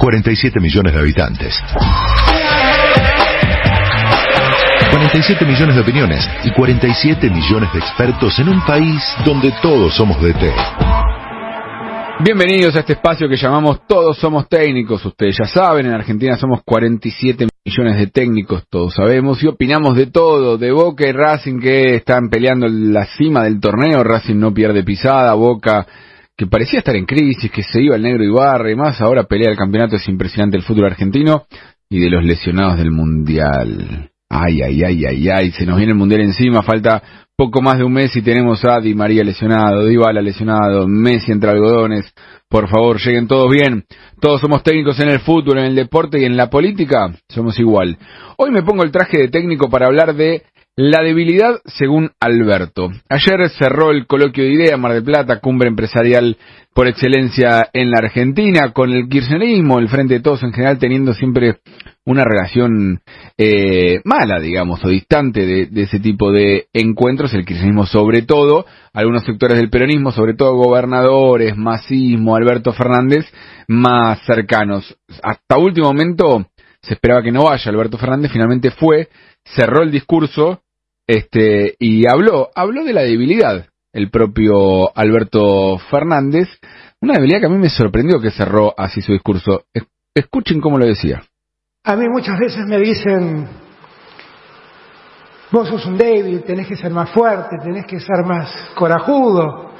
47 millones de habitantes. 47 millones de opiniones y 47 millones de expertos en un país donde todos somos de té. Bienvenidos a este espacio que llamamos Todos Somos Técnicos. Ustedes ya saben, en Argentina somos 47 millones de técnicos, todos sabemos, y opinamos de todo, de Boca y Racing que están peleando la cima del torneo. Racing no pierde pisada, Boca que parecía estar en crisis, que se iba el negro Ibarra y más, ahora pelea el campeonato, es impresionante el fútbol argentino y de los lesionados del Mundial. Ay, ay, ay, ay, ay, se nos viene el Mundial encima, falta poco más de un mes y tenemos a Di María lesionado, Dybala lesionado, Messi entre algodones. Por favor, lleguen todos bien. Todos somos técnicos en el fútbol, en el deporte y en la política. Somos igual. Hoy me pongo el traje de técnico para hablar de la debilidad según Alberto. Ayer cerró el coloquio de idea Mar del Plata, cumbre empresarial por excelencia en la Argentina, con el kirchnerismo, el Frente de Todos en general teniendo siempre una relación eh, mala, digamos, o distante de, de, ese tipo de encuentros, el kirchnerismo sobre todo, algunos sectores del peronismo, sobre todo gobernadores, masismo, Alberto Fernández, más cercanos. Hasta último momento se esperaba que no vaya Alberto Fernández, finalmente fue, cerró el discurso, este, y habló, habló de la debilidad, el propio Alberto Fernández, una debilidad que a mí me sorprendió que cerró así su discurso. Escuchen cómo lo decía. A mí muchas veces me dicen, vos sos un débil, tenés que ser más fuerte, tenés que ser más corajudo.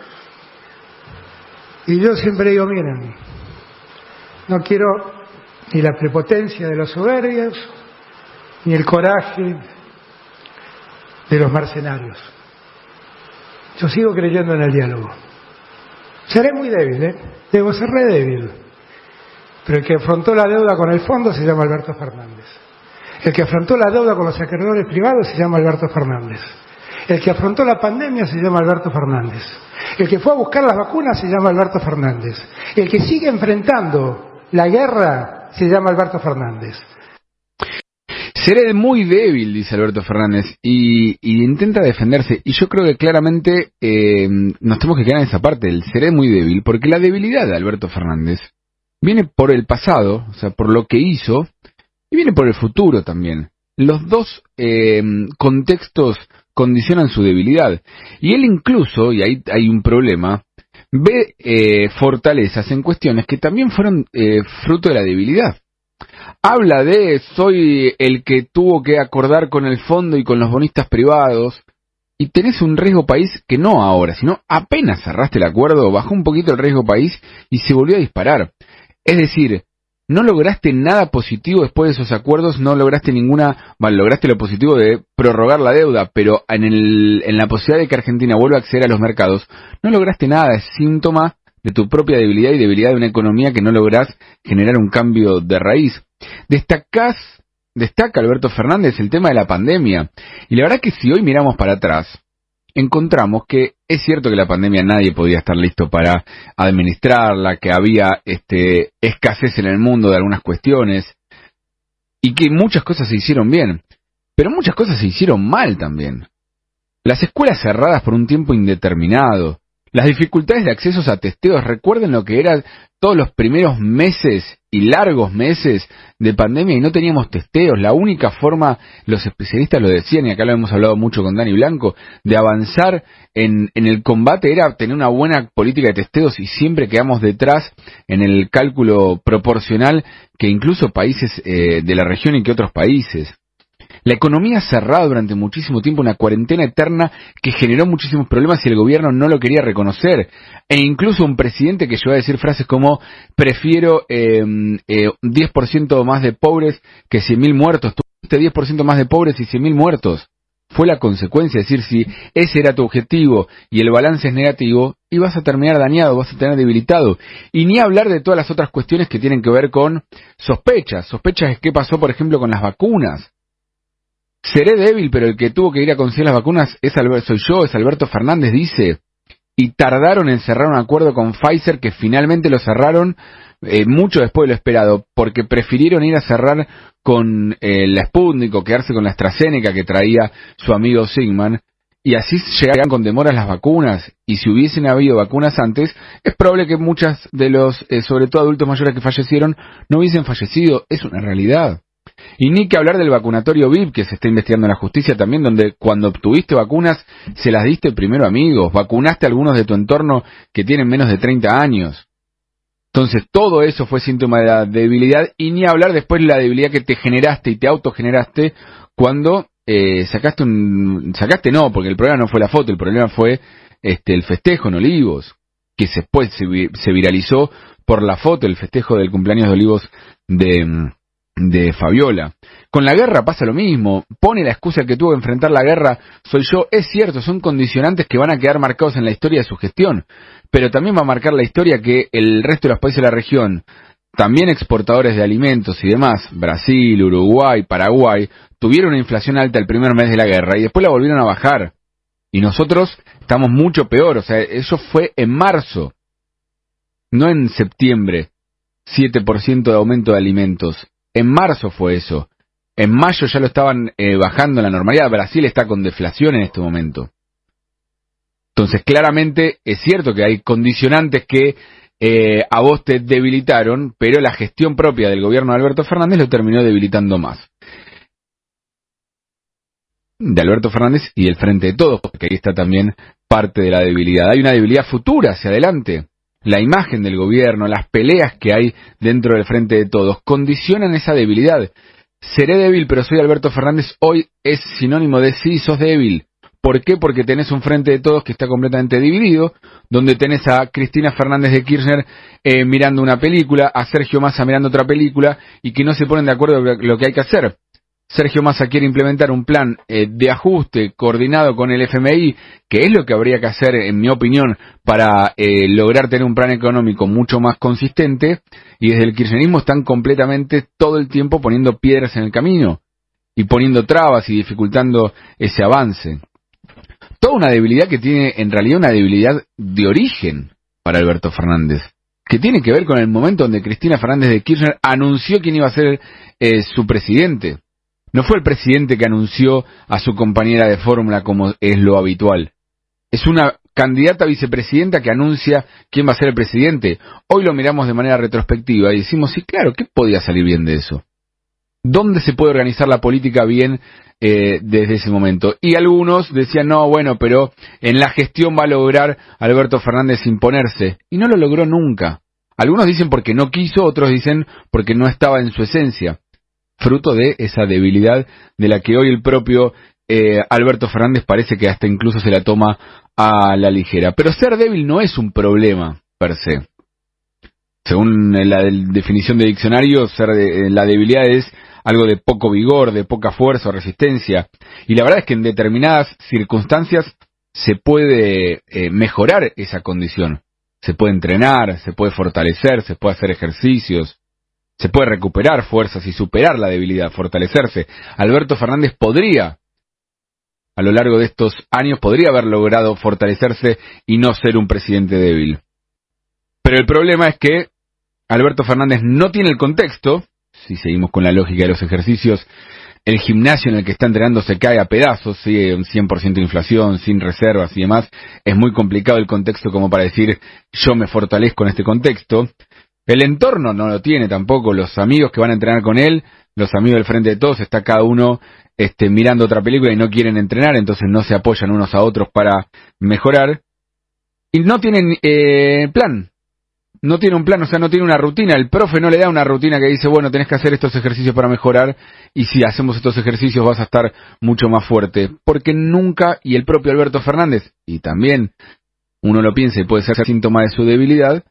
Y yo siempre digo, miren, no quiero ni la prepotencia de los soberbios, ni el coraje de los mercenarios. Yo sigo creyendo en el diálogo. Seré muy débil, ¿eh? Debo ser re débil. Pero el que afrontó la deuda con el fondo se llama Alberto Fernández. El que afrontó la deuda con los acreedores privados se llama Alberto Fernández. El que afrontó la pandemia se llama Alberto Fernández. El que fue a buscar las vacunas se llama Alberto Fernández. El que sigue enfrentando la guerra se llama Alberto Fernández. Seré muy débil, dice Alberto Fernández, y, intenta defenderse. Y yo creo que claramente eh, nos tenemos que quedar en esa parte, el seré muy débil, porque la debilidad de Alberto Fernández viene por el pasado, o sea, por lo que hizo, y viene por el futuro también. Los dos eh, contextos condicionan su debilidad. Y él incluso, y ahí hay un problema, ve eh, fortalezas en cuestiones que también fueron eh, fruto de la debilidad. Habla de soy el que tuvo que acordar con el fondo y con los bonistas privados, y tenés un riesgo país que no ahora, sino apenas cerraste el acuerdo, bajó un poquito el riesgo país y se volvió a disparar. Es decir, no lograste nada positivo después de esos acuerdos, no lograste ninguna, bueno, lograste lo positivo de prorrogar la deuda, pero en, el, en la posibilidad de que Argentina vuelva a acceder a los mercados, no lograste nada, es síntoma de tu propia debilidad y debilidad de una economía que no lográs generar un cambio de raíz. Destacás, destaca Alberto Fernández el tema de la pandemia, y la verdad que si hoy miramos para atrás, encontramos que es cierto que la pandemia nadie podía estar listo para administrarla, que había este, escasez en el mundo de algunas cuestiones y que muchas cosas se hicieron bien, pero muchas cosas se hicieron mal también. Las escuelas cerradas por un tiempo indeterminado, las dificultades de accesos a testeos, recuerden lo que eran todos los primeros meses y largos meses de pandemia y no teníamos testeos. La única forma, los especialistas lo decían, y acá lo hemos hablado mucho con Dani Blanco, de avanzar en, en el combate era tener una buena política de testeos y siempre quedamos detrás en el cálculo proporcional que incluso países eh, de la región y que otros países. La economía cerrada durante muchísimo tiempo, una cuarentena eterna que generó muchísimos problemas y el gobierno no lo quería reconocer. E incluso un presidente que llegó a decir frases como prefiero eh, eh, 10% más de pobres que 100.000 muertos. Tuviste 10% más de pobres y 100.000 muertos. Fue la consecuencia, es decir, si ese era tu objetivo y el balance es negativo, y vas a terminar dañado, vas a tener debilitado. Y ni hablar de todas las otras cuestiones que tienen que ver con sospechas. Sospechas es qué pasó, por ejemplo, con las vacunas. Seré débil, pero el que tuvo que ir a conseguir las vacunas es Alberto, soy yo, es Alberto Fernández, dice. Y tardaron en cerrar un acuerdo con Pfizer que finalmente lo cerraron eh, mucho después de lo esperado, porque prefirieron ir a cerrar con eh, la Sputnik o quedarse con la AstraZeneca que traía su amigo Sigman. y así llegarían con demoras las vacunas, y si hubiesen habido vacunas antes, es probable que muchas de los, eh, sobre todo adultos mayores que fallecieron, no hubiesen fallecido, es una realidad. Y ni que hablar del vacunatorio VIP que se está investigando en la justicia también, donde cuando obtuviste vacunas se las diste primero amigos, vacunaste a algunos de tu entorno que tienen menos de 30 años. Entonces todo eso fue síntoma de la debilidad y ni hablar después de la debilidad que te generaste y te autogeneraste cuando eh, sacaste un... sacaste no, porque el problema no fue la foto, el problema fue este el festejo en Olivos, que después se, se viralizó por la foto, el festejo del cumpleaños de Olivos de de Fabiola. Con la guerra pasa lo mismo. Pone la excusa que tuvo que enfrentar la guerra soy yo. Es cierto, son condicionantes que van a quedar marcados en la historia de su gestión. Pero también va a marcar la historia que el resto de los países de la región, también exportadores de alimentos y demás, Brasil, Uruguay, Paraguay, tuvieron una inflación alta el primer mes de la guerra y después la volvieron a bajar. Y nosotros estamos mucho peor. O sea, eso fue en marzo, no en septiembre. 7% de aumento de alimentos. En marzo fue eso. En mayo ya lo estaban eh, bajando en la normalidad. Brasil está con deflación en este momento. Entonces, claramente es cierto que hay condicionantes que eh, a vos te debilitaron, pero la gestión propia del gobierno de Alberto Fernández lo terminó debilitando más. De Alberto Fernández y del Frente de Todos, porque ahí está también parte de la debilidad. Hay una debilidad futura hacia adelante la imagen del gobierno, las peleas que hay dentro del frente de todos, condicionan esa debilidad. Seré débil, pero soy Alberto Fernández, hoy es sinónimo de sí, sos débil. ¿Por qué? Porque tenés un frente de todos que está completamente dividido, donde tenés a Cristina Fernández de Kirchner eh, mirando una película, a Sergio Massa mirando otra película, y que no se ponen de acuerdo lo que hay que hacer. Sergio Massa quiere implementar un plan eh, de ajuste coordinado con el FMI, que es lo que habría que hacer, en mi opinión, para eh, lograr tener un plan económico mucho más consistente, y desde el kirchnerismo están completamente todo el tiempo poniendo piedras en el camino, y poniendo trabas y dificultando ese avance. Toda una debilidad que tiene en realidad una debilidad de origen para Alberto Fernández, que tiene que ver con el momento donde Cristina Fernández de Kirchner anunció quién iba a ser eh, su presidente no fue el presidente que anunció a su compañera de fórmula como es lo habitual. Es una candidata vicepresidenta que anuncia quién va a ser el presidente. Hoy lo miramos de manera retrospectiva y decimos, sí, claro, ¿qué podía salir bien de eso? ¿Dónde se puede organizar la política bien eh, desde ese momento? Y algunos decían, no, bueno, pero en la gestión va a lograr Alberto Fernández imponerse. Y no lo logró nunca. Algunos dicen porque no quiso, otros dicen porque no estaba en su esencia fruto de esa debilidad de la que hoy el propio eh, Alberto Fernández parece que hasta incluso se la toma a la ligera. Pero ser débil no es un problema per se. Según la definición de diccionario, ser eh, la debilidad es algo de poco vigor, de poca fuerza o resistencia. Y la verdad es que en determinadas circunstancias se puede eh, mejorar esa condición. Se puede entrenar, se puede fortalecer, se puede hacer ejercicios, se puede recuperar fuerzas y superar la debilidad, fortalecerse. Alberto Fernández podría, a lo largo de estos años, podría haber logrado fortalecerse y no ser un presidente débil. Pero el problema es que Alberto Fernández no tiene el contexto, si seguimos con la lógica de los ejercicios, el gimnasio en el que está entrenando se cae a pedazos, sigue un 100% de inflación, sin reservas y demás, es muy complicado el contexto como para decir yo me fortalezco en este contexto. El entorno no lo tiene tampoco, los amigos que van a entrenar con él, los amigos del frente de todos, está cada uno este, mirando otra película y no quieren entrenar, entonces no se apoyan unos a otros para mejorar. Y no tienen eh, plan, no tiene un plan, o sea, no tiene una rutina. El profe no le da una rutina que dice, bueno, tenés que hacer estos ejercicios para mejorar y si hacemos estos ejercicios vas a estar mucho más fuerte. Porque nunca, y el propio Alberto Fernández, y también uno lo piensa y puede ser síntoma de su debilidad,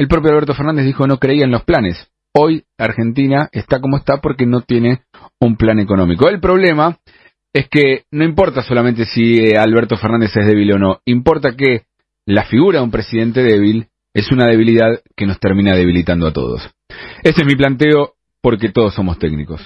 el propio Alberto Fernández dijo no creía en los planes. Hoy Argentina está como está porque no tiene un plan económico. El problema es que no importa solamente si eh, Alberto Fernández es débil o no, importa que la figura de un presidente débil es una debilidad que nos termina debilitando a todos. Este es mi planteo porque todos somos técnicos.